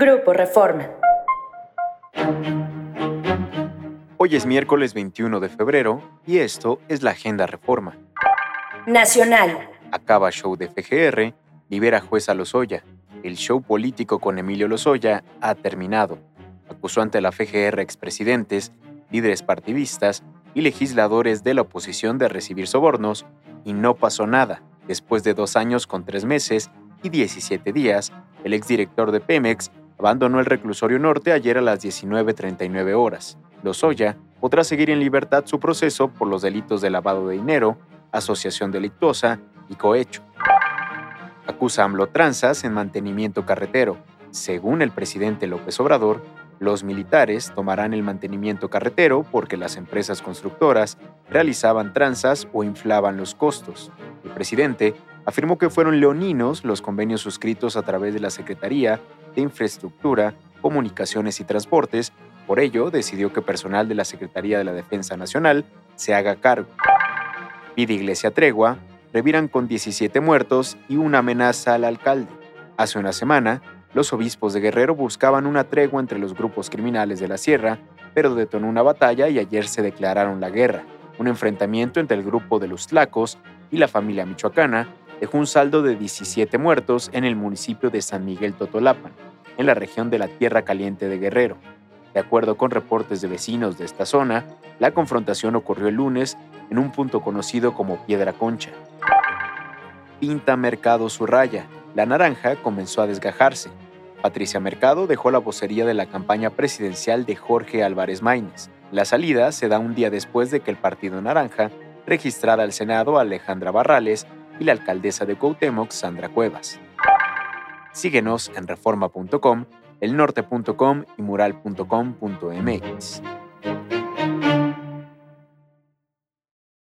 Grupo Reforma. Hoy es miércoles 21 de febrero y esto es la Agenda Reforma. Nacional. Acaba show de FGR, libera juez a Lozoya. El show político con Emilio Lozoya ha terminado. Acusó ante la FGR expresidentes, líderes partidistas y legisladores de la oposición de recibir sobornos y no pasó nada. Después de dos años con tres meses y 17 días, el exdirector de Pemex abandonó el reclusorio norte ayer a las 19.39 horas. Lozoya podrá seguir en libertad su proceso por los delitos de lavado de dinero, asociación delictuosa y cohecho. Acusa AMLO tranzas en mantenimiento carretero. Según el presidente López Obrador, los militares tomarán el mantenimiento carretero porque las empresas constructoras realizaban tranzas o inflaban los costos. El presidente afirmó que fueron leoninos los convenios suscritos a través de la Secretaría Infraestructura, Comunicaciones y Transportes, por ello decidió que personal de la Secretaría de la Defensa Nacional se haga cargo. Pide Iglesia tregua, reviran con 17 muertos y una amenaza al alcalde. Hace una semana, los obispos de Guerrero buscaban una tregua entre los grupos criminales de la sierra, pero detonó una batalla y ayer se declararon la guerra. Un enfrentamiento entre el grupo de los Tlacos y la familia michoacana dejó un saldo de 17 muertos en el municipio de San Miguel Totolapan, en la región de la Tierra Caliente de Guerrero. De acuerdo con reportes de vecinos de esta zona, la confrontación ocurrió el lunes en un punto conocido como Piedra Concha. Pinta Mercado su raya, la naranja comenzó a desgajarse. Patricia Mercado dejó la vocería de la campaña presidencial de Jorge Álvarez Maínez. La salida se da un día después de que el Partido Naranja registrara al Senado a Alejandra Barrales y la alcaldesa de Cuauhtémoc, Sandra Cuevas. Síguenos en reforma.com, elnorte.com y mural.com.mx.